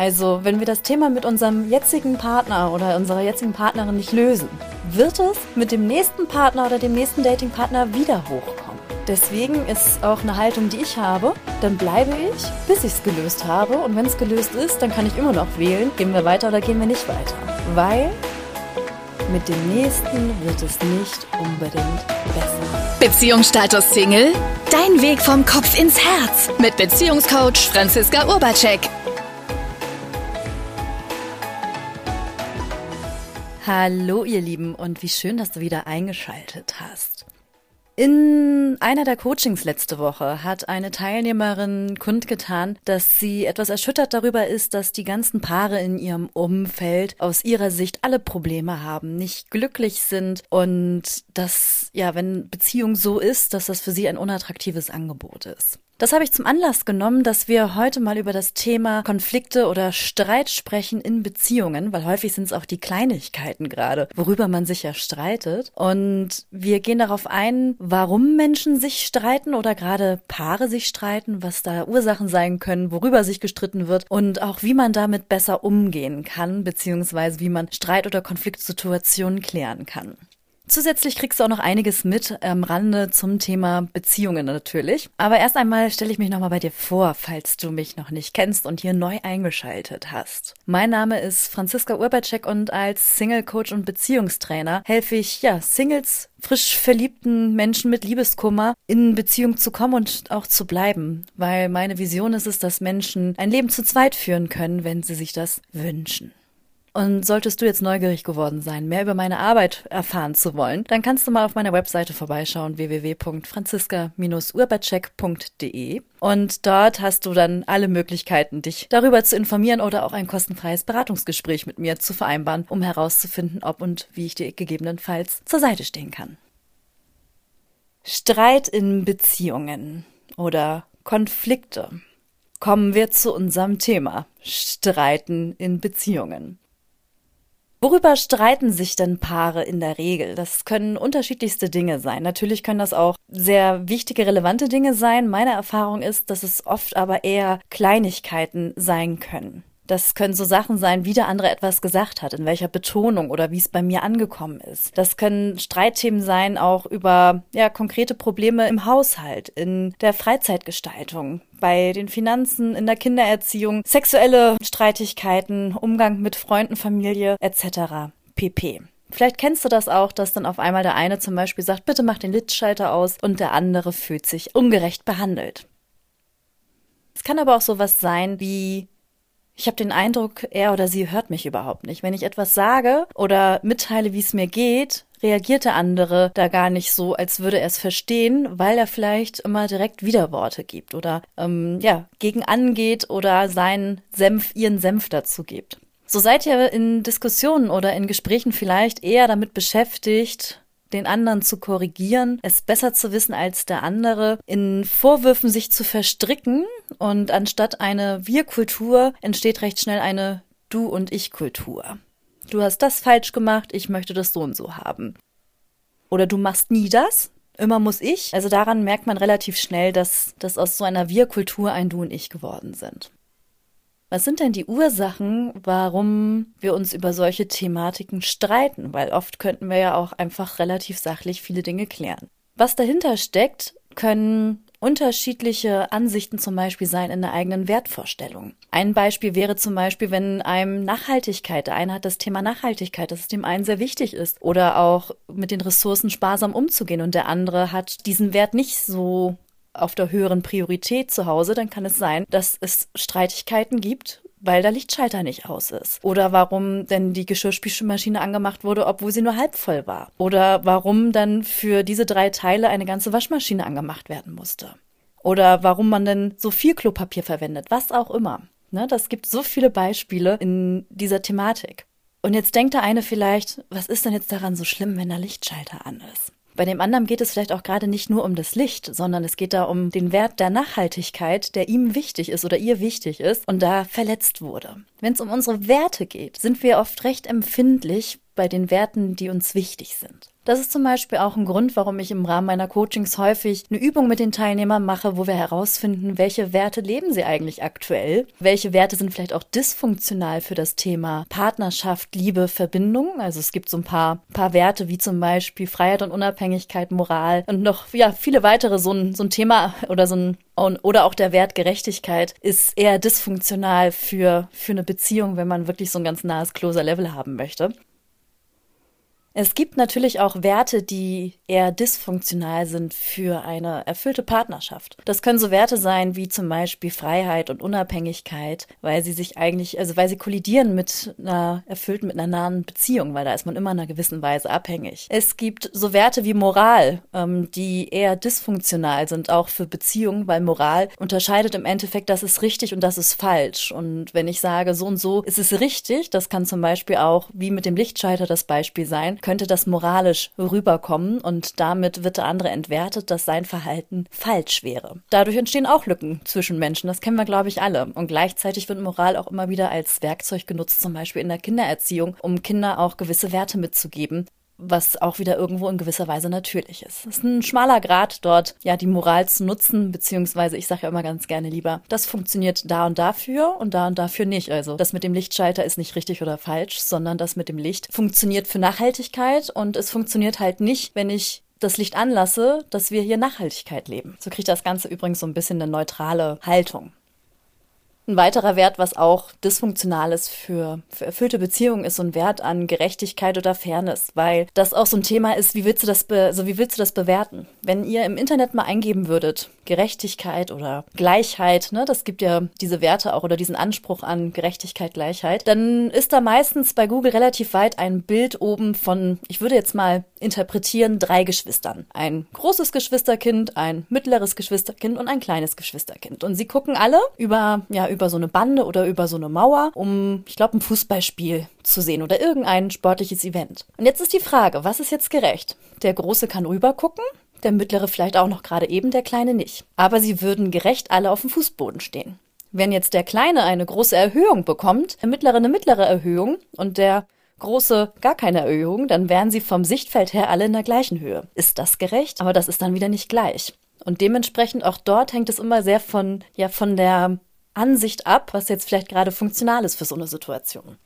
Also, wenn wir das Thema mit unserem jetzigen Partner oder unserer jetzigen Partnerin nicht lösen, wird es mit dem nächsten Partner oder dem nächsten Datingpartner wieder hochkommen. Deswegen ist auch eine Haltung, die ich habe, dann bleibe ich, bis ich es gelöst habe. Und wenn es gelöst ist, dann kann ich immer noch wählen, gehen wir weiter oder gehen wir nicht weiter. Weil mit dem nächsten wird es nicht unbedingt besser. Beziehungsstatus Single? Dein Weg vom Kopf ins Herz mit Beziehungscoach Franziska Urbacek. Hallo ihr Lieben und wie schön, dass du wieder eingeschaltet hast. In einer der Coachings letzte Woche hat eine Teilnehmerin kundgetan, dass sie etwas erschüttert darüber ist, dass die ganzen Paare in ihrem Umfeld aus ihrer Sicht alle Probleme haben, nicht glücklich sind und dass, ja, wenn Beziehung so ist, dass das für sie ein unattraktives Angebot ist. Das habe ich zum Anlass genommen, dass wir heute mal über das Thema Konflikte oder Streit sprechen in Beziehungen, weil häufig sind es auch die Kleinigkeiten gerade, worüber man sich ja streitet. Und wir gehen darauf ein, warum Menschen sich streiten oder gerade Paare sich streiten, was da Ursachen sein können, worüber sich gestritten wird und auch wie man damit besser umgehen kann, beziehungsweise wie man Streit- oder Konfliktsituationen klären kann. Zusätzlich kriegst du auch noch einiges mit am Rande zum Thema Beziehungen natürlich. Aber erst einmal stelle ich mich nochmal bei dir vor, falls du mich noch nicht kennst und hier neu eingeschaltet hast. Mein Name ist Franziska Urbacek und als Single Coach und Beziehungstrainer helfe ich, ja, Singles, frisch verliebten Menschen mit Liebeskummer in Beziehung zu kommen und auch zu bleiben. Weil meine Vision ist es, dass Menschen ein Leben zu zweit führen können, wenn sie sich das wünschen. Und solltest du jetzt neugierig geworden sein, mehr über meine Arbeit erfahren zu wollen, dann kannst du mal auf meiner Webseite vorbeischauen, www.franziska-urbacek.de. Und dort hast du dann alle Möglichkeiten, dich darüber zu informieren oder auch ein kostenfreies Beratungsgespräch mit mir zu vereinbaren, um herauszufinden, ob und wie ich dir gegebenenfalls zur Seite stehen kann. Streit in Beziehungen oder Konflikte. Kommen wir zu unserem Thema. Streiten in Beziehungen. Worüber streiten sich denn Paare in der Regel? Das können unterschiedlichste Dinge sein. Natürlich können das auch sehr wichtige, relevante Dinge sein. Meine Erfahrung ist, dass es oft aber eher Kleinigkeiten sein können. Das können so Sachen sein, wie der andere etwas gesagt hat, in welcher Betonung oder wie es bei mir angekommen ist. Das können Streitthemen sein, auch über ja, konkrete Probleme im Haushalt, in der Freizeitgestaltung, bei den Finanzen, in der Kindererziehung, sexuelle Streitigkeiten, Umgang mit Freunden, Familie etc. pp. Vielleicht kennst du das auch, dass dann auf einmal der eine zum Beispiel sagt, bitte mach den Lichtschalter aus und der andere fühlt sich ungerecht behandelt. Es kann aber auch sowas sein wie ich habe den Eindruck, er oder sie hört mich überhaupt nicht. Wenn ich etwas sage oder mitteile, wie es mir geht, reagiert der andere da gar nicht so, als würde er es verstehen, weil er vielleicht immer direkt Widerworte gibt oder ähm, ja gegen angeht oder seinen Senf, ihren Senf dazu gibt. So seid ihr in Diskussionen oder in Gesprächen vielleicht eher damit beschäftigt, den anderen zu korrigieren, es besser zu wissen als der andere, in Vorwürfen sich zu verstricken und anstatt eine Wir-Kultur entsteht recht schnell eine Du- und Ich-Kultur. Du hast das falsch gemacht, ich möchte das so und so haben. Oder du machst nie das, immer muss ich. Also daran merkt man relativ schnell, dass das aus so einer Wir-Kultur ein Du und Ich geworden sind. Was sind denn die Ursachen, warum wir uns über solche Thematiken streiten? Weil oft könnten wir ja auch einfach relativ sachlich viele Dinge klären. Was dahinter steckt, können unterschiedliche Ansichten zum Beispiel sein in der eigenen Wertvorstellung. Ein Beispiel wäre zum Beispiel, wenn einem Nachhaltigkeit, der eine hat das Thema Nachhaltigkeit, dass es dem einen sehr wichtig ist, oder auch mit den Ressourcen sparsam umzugehen und der andere hat diesen Wert nicht so auf der höheren Priorität zu Hause, dann kann es sein, dass es Streitigkeiten gibt, weil der Lichtschalter nicht aus ist. Oder warum denn die Geschirrspülmaschine angemacht wurde, obwohl sie nur halb voll war. Oder warum dann für diese drei Teile eine ganze Waschmaschine angemacht werden musste. Oder warum man denn so viel Klopapier verwendet, was auch immer. Ne, das gibt so viele Beispiele in dieser Thematik. Und jetzt denkt der eine vielleicht, was ist denn jetzt daran so schlimm, wenn der Lichtschalter an ist? Bei dem anderen geht es vielleicht auch gerade nicht nur um das Licht, sondern es geht da um den Wert der Nachhaltigkeit, der ihm wichtig ist oder ihr wichtig ist und da verletzt wurde. Wenn es um unsere Werte geht, sind wir oft recht empfindlich bei den Werten, die uns wichtig sind. Das ist zum Beispiel auch ein Grund, warum ich im Rahmen meiner Coachings häufig eine Übung mit den Teilnehmern mache, wo wir herausfinden, welche Werte leben sie eigentlich aktuell, welche Werte sind vielleicht auch dysfunktional für das Thema Partnerschaft, Liebe, Verbindung. Also es gibt so ein paar, paar Werte wie zum Beispiel Freiheit und Unabhängigkeit, Moral und noch ja viele weitere. So ein, so ein Thema oder so ein oder auch der Wert Gerechtigkeit ist eher dysfunktional für, für eine Beziehung, wenn man wirklich so ein ganz nahes Closer Level haben möchte. Es gibt natürlich auch Werte, die eher dysfunktional sind für eine erfüllte Partnerschaft. Das können so Werte sein wie zum Beispiel Freiheit und Unabhängigkeit, weil sie sich eigentlich, also weil sie kollidieren mit einer erfüllten, mit einer nahen Beziehung, weil da ist man immer in einer gewissen Weise abhängig. Es gibt so Werte wie Moral, ähm, die eher dysfunktional sind, auch für Beziehungen, weil Moral unterscheidet im Endeffekt, das ist richtig und das ist falsch. Und wenn ich sage, so und so ist es richtig, das kann zum Beispiel auch wie mit dem Lichtschalter das Beispiel sein, könnte das moralisch rüberkommen und damit wird der andere entwertet, dass sein Verhalten falsch wäre. Dadurch entstehen auch Lücken zwischen Menschen, das kennen wir, glaube ich, alle. Und gleichzeitig wird Moral auch immer wieder als Werkzeug genutzt, zum Beispiel in der Kindererziehung, um Kinder auch gewisse Werte mitzugeben, was auch wieder irgendwo in gewisser Weise natürlich ist. Es ist ein schmaler Grad dort, ja, die Moral zu nutzen, beziehungsweise ich sage ja immer ganz gerne lieber, das funktioniert da und dafür und da und dafür nicht. Also das mit dem Lichtschalter ist nicht richtig oder falsch, sondern das mit dem Licht funktioniert für Nachhaltigkeit und es funktioniert halt nicht, wenn ich das Licht anlasse, dass wir hier Nachhaltigkeit leben. So kriegt das Ganze übrigens so ein bisschen eine neutrale Haltung. Ein weiterer Wert, was auch dysfunktional ist für, für erfüllte Beziehungen, ist so ein Wert an Gerechtigkeit oder Fairness, weil das auch so ein Thema ist, wie willst du das, be, also wie willst du das bewerten? Wenn ihr im Internet mal eingeben würdet, Gerechtigkeit oder Gleichheit, ne, das gibt ja diese Werte auch oder diesen Anspruch an Gerechtigkeit, Gleichheit, dann ist da meistens bei Google relativ weit ein Bild oben von, ich würde jetzt mal interpretieren, drei Geschwistern. Ein großes Geschwisterkind, ein mittleres Geschwisterkind und ein kleines Geschwisterkind. Und sie gucken alle über, ja, über über so eine Bande oder über so eine Mauer, um, ich glaube, ein Fußballspiel zu sehen oder irgendein sportliches Event. Und jetzt ist die Frage, was ist jetzt gerecht? Der Große kann rübergucken, der Mittlere vielleicht auch noch gerade eben, der Kleine nicht. Aber sie würden gerecht alle auf dem Fußboden stehen. Wenn jetzt der Kleine eine große Erhöhung bekommt, der Mittlere eine mittlere Erhöhung und der große gar keine Erhöhung, dann wären sie vom Sichtfeld her alle in der gleichen Höhe. Ist das gerecht? Aber das ist dann wieder nicht gleich. Und dementsprechend auch dort hängt es immer sehr von, ja, von der Ansicht ab, was jetzt vielleicht gerade funktional ist für so eine Situation.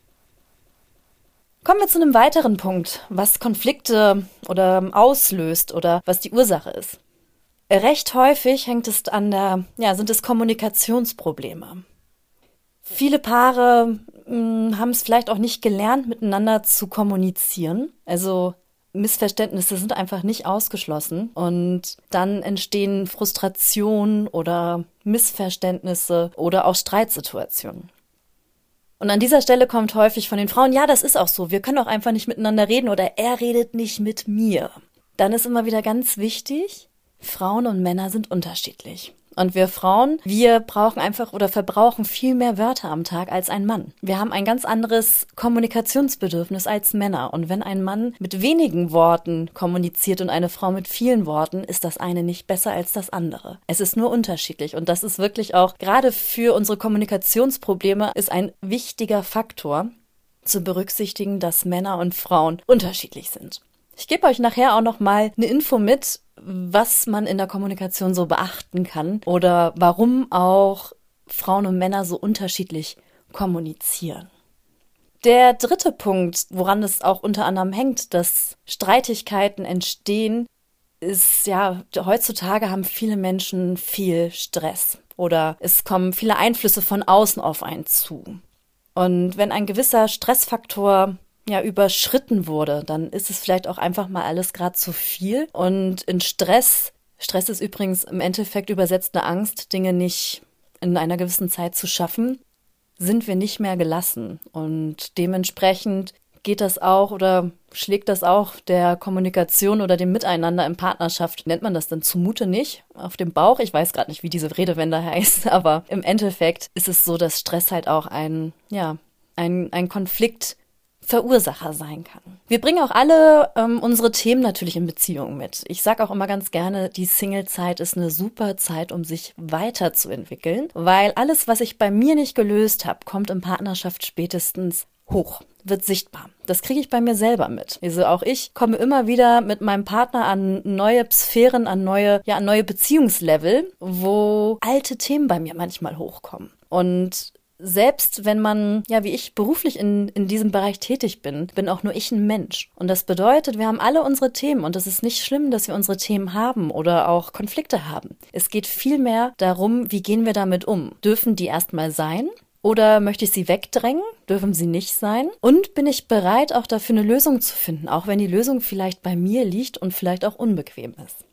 Kommen wir zu einem weiteren Punkt, was Konflikte oder auslöst oder was die Ursache ist. Recht häufig hängt es an der, ja, sind es Kommunikationsprobleme. Viele Paare hm, haben es vielleicht auch nicht gelernt, miteinander zu kommunizieren. Also Missverständnisse sind einfach nicht ausgeschlossen und dann entstehen Frustrationen oder Missverständnisse oder auch Streitsituationen. Und an dieser Stelle kommt häufig von den Frauen, ja, das ist auch so, wir können auch einfach nicht miteinander reden oder er redet nicht mit mir. Dann ist immer wieder ganz wichtig, Frauen und Männer sind unterschiedlich. Und wir Frauen, wir brauchen einfach oder verbrauchen viel mehr Wörter am Tag als ein Mann. Wir haben ein ganz anderes Kommunikationsbedürfnis als Männer. Und wenn ein Mann mit wenigen Worten kommuniziert und eine Frau mit vielen Worten, ist das eine nicht besser als das andere. Es ist nur unterschiedlich. Und das ist wirklich auch gerade für unsere Kommunikationsprobleme ist ein wichtiger Faktor zu berücksichtigen, dass Männer und Frauen unterschiedlich sind. Ich gebe euch nachher auch noch mal eine Info mit, was man in der Kommunikation so beachten kann oder warum auch Frauen und Männer so unterschiedlich kommunizieren. Der dritte Punkt, woran es auch unter anderem hängt, dass Streitigkeiten entstehen, ist ja, heutzutage haben viele Menschen viel Stress oder es kommen viele Einflüsse von außen auf einen zu. Und wenn ein gewisser Stressfaktor ja überschritten wurde, dann ist es vielleicht auch einfach mal alles gerade zu viel. Und in Stress, Stress ist übrigens im Endeffekt übersetzt eine Angst, Dinge nicht in einer gewissen Zeit zu schaffen, sind wir nicht mehr gelassen. Und dementsprechend geht das auch oder schlägt das auch der Kommunikation oder dem Miteinander in Partnerschaft, nennt man das dann zumute nicht, auf dem Bauch. Ich weiß gerade nicht, wie diese Redewende heißt, aber im Endeffekt ist es so, dass Stress halt auch ein, ja, ein, ein Konflikt Verursacher sein kann. Wir bringen auch alle ähm, unsere Themen natürlich in Beziehungen mit. Ich sage auch immer ganz gerne, die Single-Zeit ist eine super Zeit, um sich weiterzuentwickeln, weil alles, was ich bei mir nicht gelöst habe, kommt in Partnerschaft spätestens hoch. wird sichtbar. Das kriege ich bei mir selber mit. Also auch ich komme immer wieder mit meinem Partner an neue Sphären, an neue, ja, an neue Beziehungslevel, wo alte Themen bei mir manchmal hochkommen. Und selbst wenn man, ja, wie ich beruflich in, in diesem Bereich tätig bin, bin auch nur ich ein Mensch. Und das bedeutet, wir haben alle unsere Themen und es ist nicht schlimm, dass wir unsere Themen haben oder auch Konflikte haben. Es geht vielmehr darum, wie gehen wir damit um? Dürfen die erstmal sein? Oder möchte ich sie wegdrängen? Dürfen sie nicht sein? Und bin ich bereit, auch dafür eine Lösung zu finden, auch wenn die Lösung vielleicht bei mir liegt und vielleicht auch unbequem ist?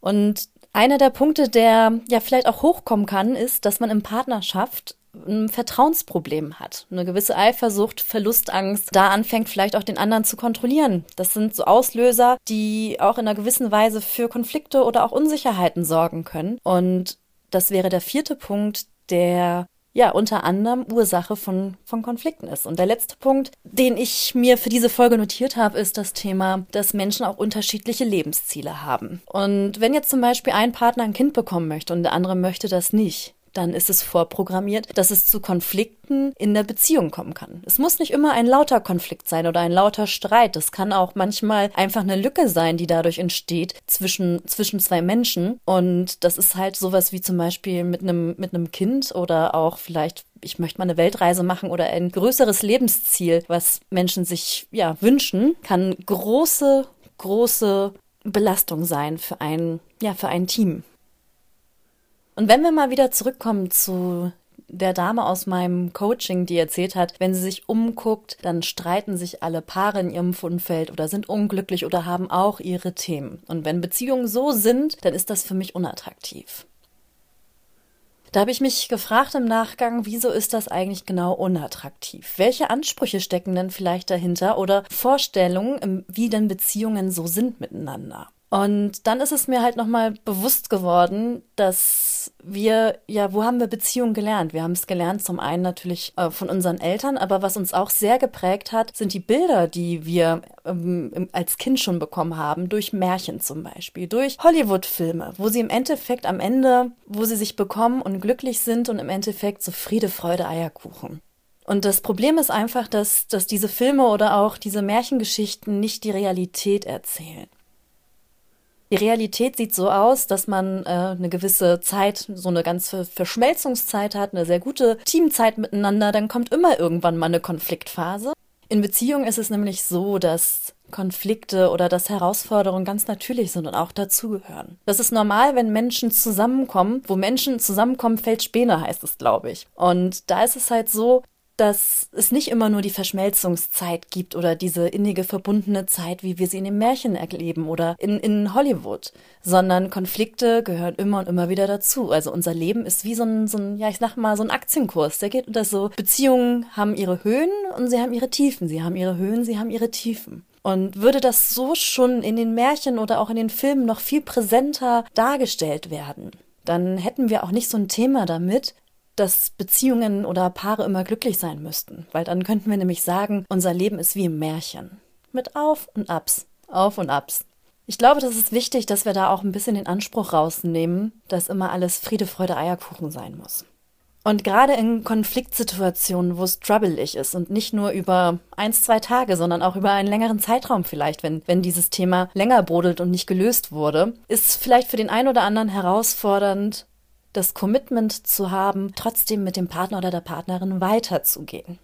Und einer der Punkte, der ja vielleicht auch hochkommen kann, ist, dass man in Partnerschaft ein Vertrauensproblem hat, eine gewisse Eifersucht, Verlustangst, da anfängt vielleicht auch den anderen zu kontrollieren. Das sind so Auslöser, die auch in einer gewissen Weise für Konflikte oder auch Unsicherheiten sorgen können. Und das wäre der vierte Punkt, der ja unter anderem Ursache von, von Konflikten ist. Und der letzte Punkt, den ich mir für diese Folge notiert habe, ist das Thema, dass Menschen auch unterschiedliche Lebensziele haben. Und wenn jetzt zum Beispiel ein Partner ein Kind bekommen möchte und der andere möchte das nicht, dann ist es vorprogrammiert, dass es zu Konflikten in der Beziehung kommen kann. Es muss nicht immer ein lauter Konflikt sein oder ein lauter Streit. Es kann auch manchmal einfach eine Lücke sein, die dadurch entsteht zwischen, zwischen zwei Menschen. Und das ist halt sowas wie zum Beispiel mit einem, mit einem Kind oder auch vielleicht ich möchte mal eine Weltreise machen oder ein größeres Lebensziel, was Menschen sich ja wünschen, kann große, große Belastung sein für ein, ja, für ein Team. Und wenn wir mal wieder zurückkommen zu der Dame aus meinem Coaching, die erzählt hat, wenn sie sich umguckt, dann streiten sich alle Paare in ihrem Fundfeld oder sind unglücklich oder haben auch ihre Themen. Und wenn Beziehungen so sind, dann ist das für mich unattraktiv. Da habe ich mich gefragt im Nachgang, wieso ist das eigentlich genau unattraktiv? Welche Ansprüche stecken denn vielleicht dahinter oder Vorstellungen, wie denn Beziehungen so sind miteinander? Und dann ist es mir halt nochmal bewusst geworden, dass wir, ja, wo haben wir Beziehungen gelernt? Wir haben es gelernt zum einen natürlich äh, von unseren Eltern, aber was uns auch sehr geprägt hat, sind die Bilder, die wir ähm, als Kind schon bekommen haben, durch Märchen zum Beispiel, durch Hollywood-Filme, wo sie im Endeffekt am Ende, wo sie sich bekommen und glücklich sind und im Endeffekt so Friede, Freude, Eierkuchen. Und das Problem ist einfach, dass, dass diese Filme oder auch diese Märchengeschichten nicht die Realität erzählen. Die Realität sieht so aus, dass man äh, eine gewisse Zeit, so eine ganze Verschmelzungszeit hat, eine sehr gute Teamzeit miteinander, dann kommt immer irgendwann mal eine Konfliktphase. In Beziehungen ist es nämlich so, dass Konflikte oder dass Herausforderungen ganz natürlich sind und auch dazugehören. Das ist normal, wenn Menschen zusammenkommen. Wo Menschen zusammenkommen, fällt Späne, heißt es, glaube ich. Und da ist es halt so, dass es nicht immer nur die Verschmelzungszeit gibt oder diese innige verbundene Zeit, wie wir sie in den Märchen erleben oder in, in Hollywood, sondern Konflikte gehören immer und immer wieder dazu. Also unser Leben ist wie so ein, so ein ja, ich sag mal, so ein Aktienkurs. Der geht unter so, Beziehungen haben ihre Höhen und sie haben ihre Tiefen. Sie haben ihre Höhen, sie haben ihre Tiefen. Und würde das so schon in den Märchen oder auch in den Filmen noch viel präsenter dargestellt werden, dann hätten wir auch nicht so ein Thema damit, dass Beziehungen oder Paare immer glücklich sein müssten, weil dann könnten wir nämlich sagen, unser Leben ist wie im Märchen. Mit Auf und Abs, Auf und Abs. Ich glaube, das ist wichtig, dass wir da auch ein bisschen den Anspruch rausnehmen, dass immer alles Friede, Freude, Eierkuchen sein muss. Und gerade in Konfliktsituationen, wo es troubelig ist und nicht nur über eins, zwei Tage, sondern auch über einen längeren Zeitraum vielleicht, wenn, wenn dieses Thema länger brodelt und nicht gelöst wurde, ist vielleicht für den einen oder anderen herausfordernd, das Commitment zu haben, trotzdem mit dem Partner oder der Partnerin weiterzugehen.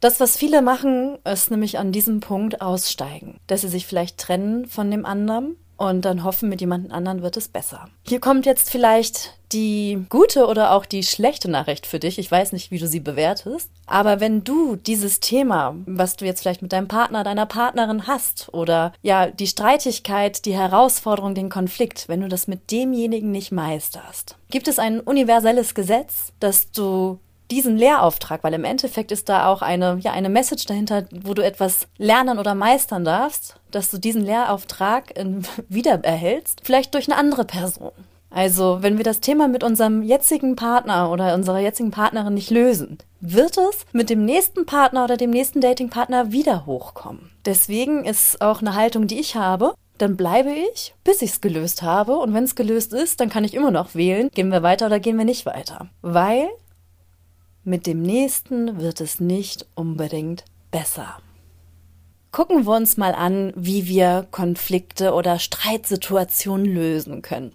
Das, was viele machen, ist nämlich an diesem Punkt aussteigen, dass sie sich vielleicht trennen von dem anderen und dann hoffen, mit jemand anderen wird es besser. Hier kommt jetzt vielleicht die gute oder auch die schlechte Nachricht für dich. Ich weiß nicht, wie du sie bewertest. Aber wenn du dieses Thema, was du jetzt vielleicht mit deinem Partner, deiner Partnerin hast oder ja, die Streitigkeit, die Herausforderung, den Konflikt, wenn du das mit demjenigen nicht meisterst, gibt es ein universelles Gesetz, dass du diesen Lehrauftrag, weil im Endeffekt ist da auch eine, ja, eine Message dahinter, wo du etwas lernen oder meistern darfst, dass du diesen Lehrauftrag wieder erhältst, vielleicht durch eine andere Person. Also, wenn wir das Thema mit unserem jetzigen Partner oder unserer jetzigen Partnerin nicht lösen, wird es mit dem nächsten Partner oder dem nächsten Datingpartner wieder hochkommen. Deswegen ist auch eine Haltung, die ich habe, dann bleibe ich, bis ich es gelöst habe. Und wenn es gelöst ist, dann kann ich immer noch wählen, gehen wir weiter oder gehen wir nicht weiter. Weil mit dem nächsten wird es nicht unbedingt besser. Gucken wir uns mal an, wie wir Konflikte oder Streitsituationen lösen können.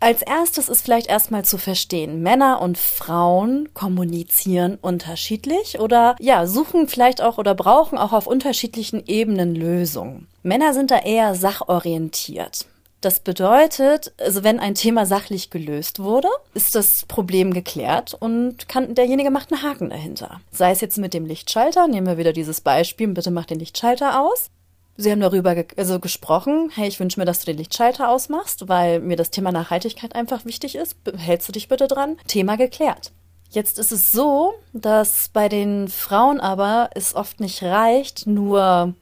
Als erstes ist vielleicht erstmal zu verstehen, Männer und Frauen kommunizieren unterschiedlich oder ja, suchen vielleicht auch oder brauchen auch auf unterschiedlichen Ebenen Lösungen. Männer sind da eher sachorientiert. Das bedeutet, also wenn ein Thema sachlich gelöst wurde, ist das Problem geklärt und kann, derjenige macht einen Haken dahinter. Sei es jetzt mit dem Lichtschalter, nehmen wir wieder dieses Beispiel, bitte mach den Lichtschalter aus. Sie haben darüber ge also gesprochen, hey, ich wünsche mir, dass du den Lichtschalter ausmachst, weil mir das Thema Nachhaltigkeit einfach wichtig ist. Hältst du dich bitte dran? Thema geklärt. Jetzt ist es so, dass bei den Frauen aber es oft nicht reicht, nur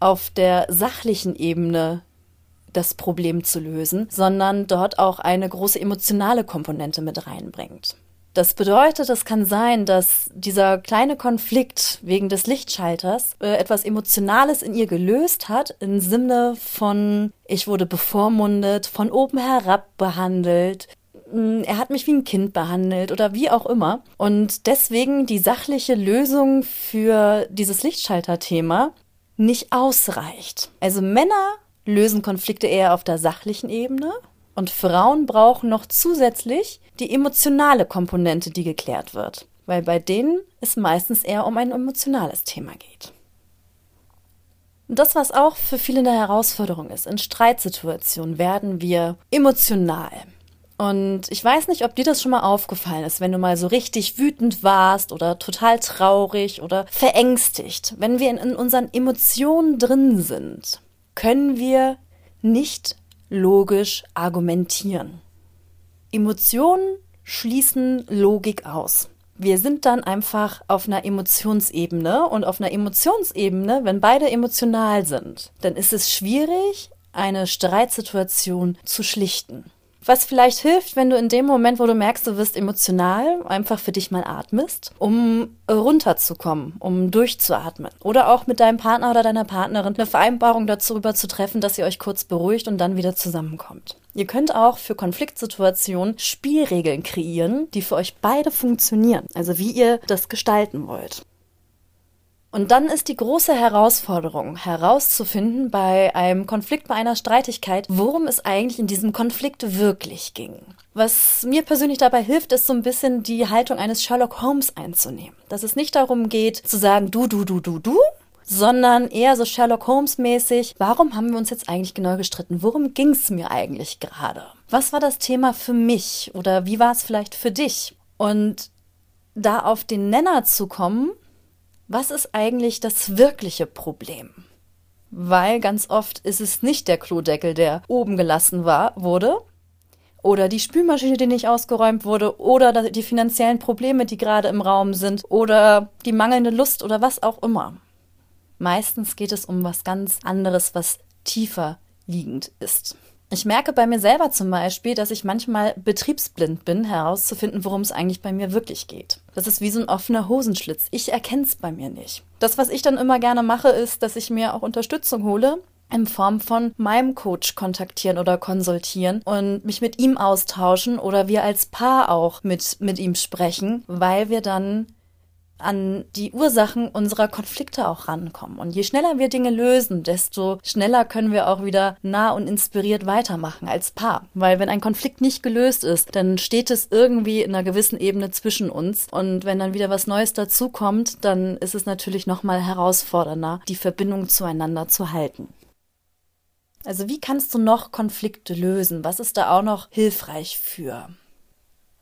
auf der sachlichen Ebene das Problem zu lösen, sondern dort auch eine große emotionale Komponente mit reinbringt. Das bedeutet, es kann sein, dass dieser kleine Konflikt wegen des Lichtschalters äh, etwas Emotionales in ihr gelöst hat, im Sinne von, ich wurde bevormundet, von oben herab behandelt, hm, er hat mich wie ein Kind behandelt oder wie auch immer. Und deswegen die sachliche Lösung für dieses Lichtschalter-Thema nicht ausreicht. Also Männer lösen Konflikte eher auf der sachlichen Ebene und Frauen brauchen noch zusätzlich die emotionale Komponente, die geklärt wird, weil bei denen es meistens eher um ein emotionales Thema geht. Und das, was auch für viele eine Herausforderung ist, in Streitsituationen werden wir emotional. Und ich weiß nicht, ob dir das schon mal aufgefallen ist, wenn du mal so richtig wütend warst oder total traurig oder verängstigt. Wenn wir in, in unseren Emotionen drin sind, können wir nicht logisch argumentieren. Emotionen schließen Logik aus. Wir sind dann einfach auf einer Emotionsebene und auf einer Emotionsebene, wenn beide emotional sind, dann ist es schwierig, eine Streitsituation zu schlichten. Was vielleicht hilft, wenn du in dem Moment, wo du merkst, du wirst emotional, einfach für dich mal atmest, um runterzukommen, um durchzuatmen. Oder auch mit deinem Partner oder deiner Partnerin eine Vereinbarung darüber zu treffen, dass ihr euch kurz beruhigt und dann wieder zusammenkommt. Ihr könnt auch für Konfliktsituationen Spielregeln kreieren, die für euch beide funktionieren. Also wie ihr das gestalten wollt. Und dann ist die große Herausforderung herauszufinden bei einem Konflikt, bei einer Streitigkeit, worum es eigentlich in diesem Konflikt wirklich ging. Was mir persönlich dabei hilft, ist so ein bisschen die Haltung eines Sherlock Holmes einzunehmen. Dass es nicht darum geht, zu sagen, du, du, du, du, du, sondern eher so Sherlock Holmes mäßig, warum haben wir uns jetzt eigentlich genau gestritten? Worum ging es mir eigentlich gerade? Was war das Thema für mich oder wie war es vielleicht für dich? Und da auf den Nenner zu kommen, was ist eigentlich das wirkliche Problem? Weil ganz oft ist es nicht der Klodeckel, der oben gelassen war, wurde, oder die Spülmaschine, die nicht ausgeräumt wurde, oder die finanziellen Probleme, die gerade im Raum sind, oder die mangelnde Lust oder was auch immer. Meistens geht es um was ganz anderes, was tiefer liegend ist. Ich merke bei mir selber zum Beispiel, dass ich manchmal betriebsblind bin, herauszufinden, worum es eigentlich bei mir wirklich geht. Das ist wie so ein offener Hosenschlitz. Ich erkenne es bei mir nicht. Das, was ich dann immer gerne mache, ist, dass ich mir auch Unterstützung hole, in Form von meinem Coach kontaktieren oder konsultieren und mich mit ihm austauschen oder wir als Paar auch mit, mit ihm sprechen, weil wir dann an die Ursachen unserer Konflikte auch rankommen. Und je schneller wir Dinge lösen, desto schneller können wir auch wieder nah und inspiriert weitermachen als Paar. Weil wenn ein Konflikt nicht gelöst ist, dann steht es irgendwie in einer gewissen Ebene zwischen uns. Und wenn dann wieder was Neues dazukommt, dann ist es natürlich nochmal herausfordernder, die Verbindung zueinander zu halten. Also wie kannst du noch Konflikte lösen? Was ist da auch noch hilfreich für?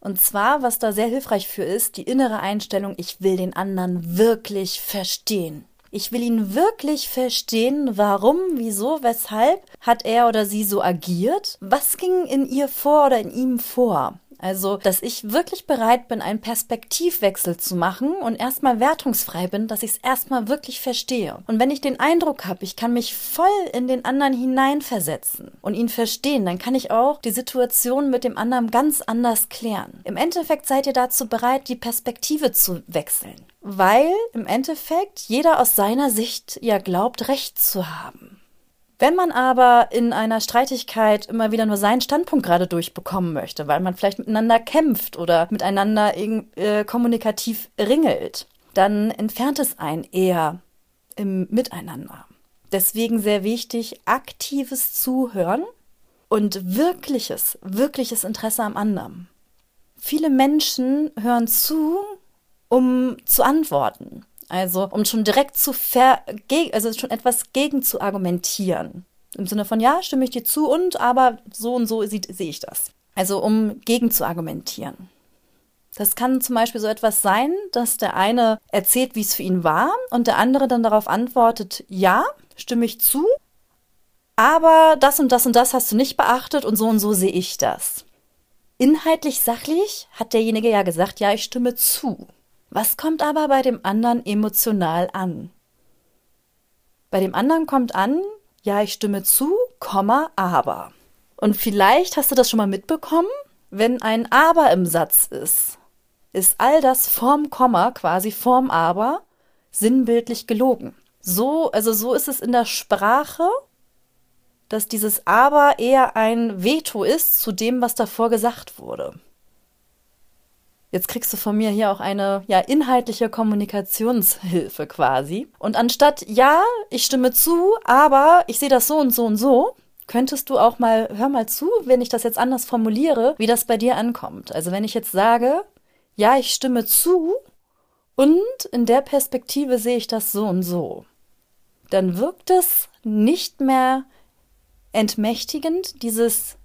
Und zwar, was da sehr hilfreich für ist, die innere Einstellung, ich will den anderen wirklich verstehen. Ich will ihn wirklich verstehen, warum, wieso, weshalb hat er oder sie so agiert? Was ging in ihr vor oder in ihm vor? Also, dass ich wirklich bereit bin, einen Perspektivwechsel zu machen und erstmal wertungsfrei bin, dass ich es erstmal wirklich verstehe. Und wenn ich den Eindruck habe, ich kann mich voll in den anderen hineinversetzen und ihn verstehen, dann kann ich auch die Situation mit dem anderen ganz anders klären. Im Endeffekt seid ihr dazu bereit, die Perspektive zu wechseln. Weil im Endeffekt jeder aus seiner Sicht ja glaubt, Recht zu haben. Wenn man aber in einer Streitigkeit immer wieder nur seinen Standpunkt gerade durchbekommen möchte, weil man vielleicht miteinander kämpft oder miteinander äh, kommunikativ ringelt, dann entfernt es einen eher im Miteinander. Deswegen sehr wichtig, aktives Zuhören und wirkliches, wirkliches Interesse am anderen. Viele Menschen hören zu, um zu antworten. Also um schon direkt zu ver also schon etwas gegen zu argumentieren. Im Sinne von ja, stimme ich dir zu und aber so und so sehe ich das. Also um gegen zu argumentieren. Das kann zum Beispiel so etwas sein, dass der eine erzählt, wie es für ihn war, und der andere dann darauf antwortet, ja, stimme ich zu, aber das und das und das hast du nicht beachtet und so und so sehe ich das. Inhaltlich sachlich hat derjenige ja gesagt, ja, ich stimme zu. Was kommt aber bei dem anderen emotional an? Bei dem anderen kommt an, ja, ich stimme zu, Komma, aber. Und vielleicht hast du das schon mal mitbekommen, wenn ein aber im Satz ist, ist all das vorm Komma, quasi vorm aber, sinnbildlich gelogen. So, also so ist es in der Sprache, dass dieses aber eher ein Veto ist zu dem, was davor gesagt wurde. Jetzt kriegst du von mir hier auch eine ja inhaltliche Kommunikationshilfe quasi. Und anstatt ja, ich stimme zu, aber ich sehe das so und so und so, könntest du auch mal hör mal zu, wenn ich das jetzt anders formuliere, wie das bei dir ankommt. Also wenn ich jetzt sage, ja, ich stimme zu und in der Perspektive sehe ich das so und so, dann wirkt es nicht mehr entmächtigend, dieses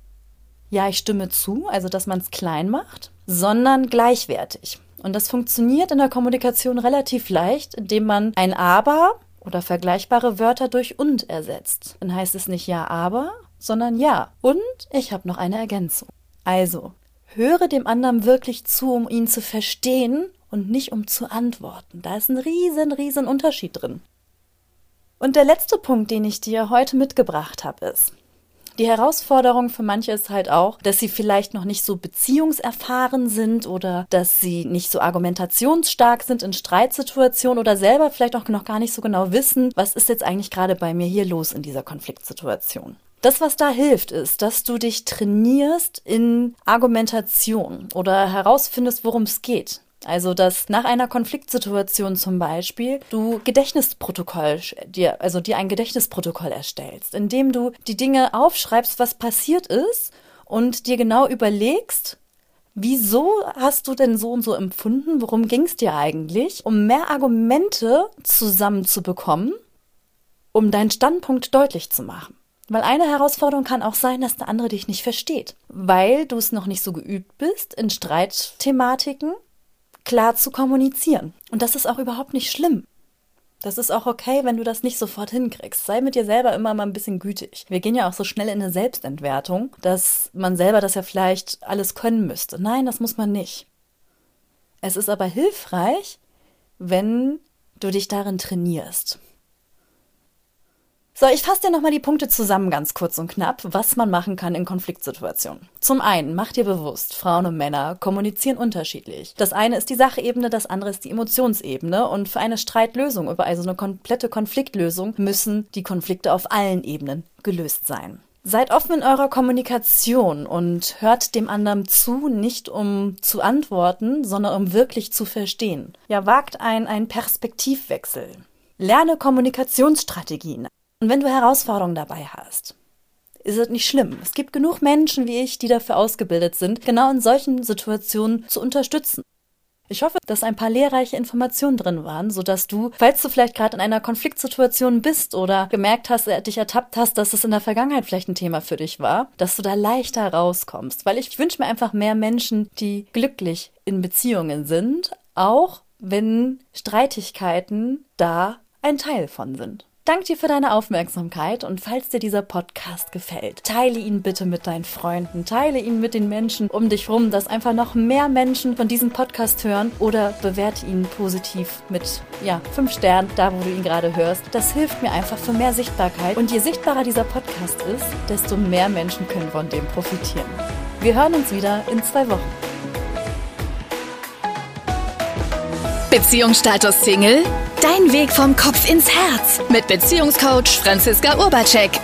ja, ich stimme zu, also dass man es klein macht, sondern gleichwertig. Und das funktioniert in der Kommunikation relativ leicht, indem man ein aber oder vergleichbare Wörter durch und ersetzt. Dann heißt es nicht ja, aber, sondern ja. Und ich habe noch eine Ergänzung. Also, höre dem anderen wirklich zu, um ihn zu verstehen und nicht um zu antworten. Da ist ein riesen, riesen Unterschied drin. Und der letzte Punkt, den ich dir heute mitgebracht habe, ist, die Herausforderung für manche ist halt auch, dass sie vielleicht noch nicht so beziehungserfahren sind oder dass sie nicht so argumentationsstark sind in Streitsituationen oder selber vielleicht auch noch gar nicht so genau wissen, was ist jetzt eigentlich gerade bei mir hier los in dieser Konfliktsituation. Das, was da hilft, ist, dass du dich trainierst in Argumentation oder herausfindest, worum es geht. Also, dass nach einer Konfliktsituation zum Beispiel du Gedächtnisprotokoll dir, also dir ein Gedächtnisprotokoll erstellst, indem du die Dinge aufschreibst, was passiert ist und dir genau überlegst, wieso hast du denn so und so empfunden, worum ging es dir eigentlich, um mehr Argumente zusammenzubekommen, um deinen Standpunkt deutlich zu machen. Weil eine Herausforderung kann auch sein, dass der andere dich nicht versteht, weil du es noch nicht so geübt bist in Streitthematiken klar zu kommunizieren. Und das ist auch überhaupt nicht schlimm. Das ist auch okay, wenn du das nicht sofort hinkriegst. Sei mit dir selber immer mal ein bisschen gütig. Wir gehen ja auch so schnell in eine Selbstentwertung, dass man selber das ja vielleicht alles können müsste. Nein, das muss man nicht. Es ist aber hilfreich, wenn du dich darin trainierst. So, ich fasse dir nochmal die Punkte zusammen, ganz kurz und knapp, was man machen kann in Konfliktsituationen. Zum einen, mach dir bewusst, Frauen und Männer kommunizieren unterschiedlich. Das eine ist die Sachebene, das andere ist die Emotionsebene und für eine Streitlösung, über also eine komplette Konfliktlösung, müssen die Konflikte auf allen Ebenen gelöst sein. Seid offen in eurer Kommunikation und hört dem anderen zu, nicht um zu antworten, sondern um wirklich zu verstehen. Ja, wagt ein, einen Perspektivwechsel. Lerne Kommunikationsstrategien. Und wenn du Herausforderungen dabei hast, ist es nicht schlimm. Es gibt genug Menschen wie ich, die dafür ausgebildet sind, genau in solchen Situationen zu unterstützen. Ich hoffe, dass ein paar lehrreiche Informationen drin waren, sodass du, falls du vielleicht gerade in einer Konfliktsituation bist oder gemerkt hast, äh, dich ertappt hast, dass es in der Vergangenheit vielleicht ein Thema für dich war, dass du da leichter rauskommst. Weil ich wünsche mir einfach mehr Menschen, die glücklich in Beziehungen sind, auch wenn Streitigkeiten da ein Teil von sind danke dir für deine Aufmerksamkeit und falls dir dieser Podcast gefällt, teile ihn bitte mit deinen Freunden, teile ihn mit den Menschen um dich rum, dass einfach noch mehr Menschen von diesem Podcast hören oder bewerte ihn positiv mit ja, fünf Sternen, da wo du ihn gerade hörst. Das hilft mir einfach für mehr Sichtbarkeit und je sichtbarer dieser Podcast ist, desto mehr Menschen können von dem profitieren. Wir hören uns wieder in zwei Wochen. Beziehungsstatus Single? Dein Weg vom Kopf ins Herz mit Beziehungscoach Franziska Urbacek.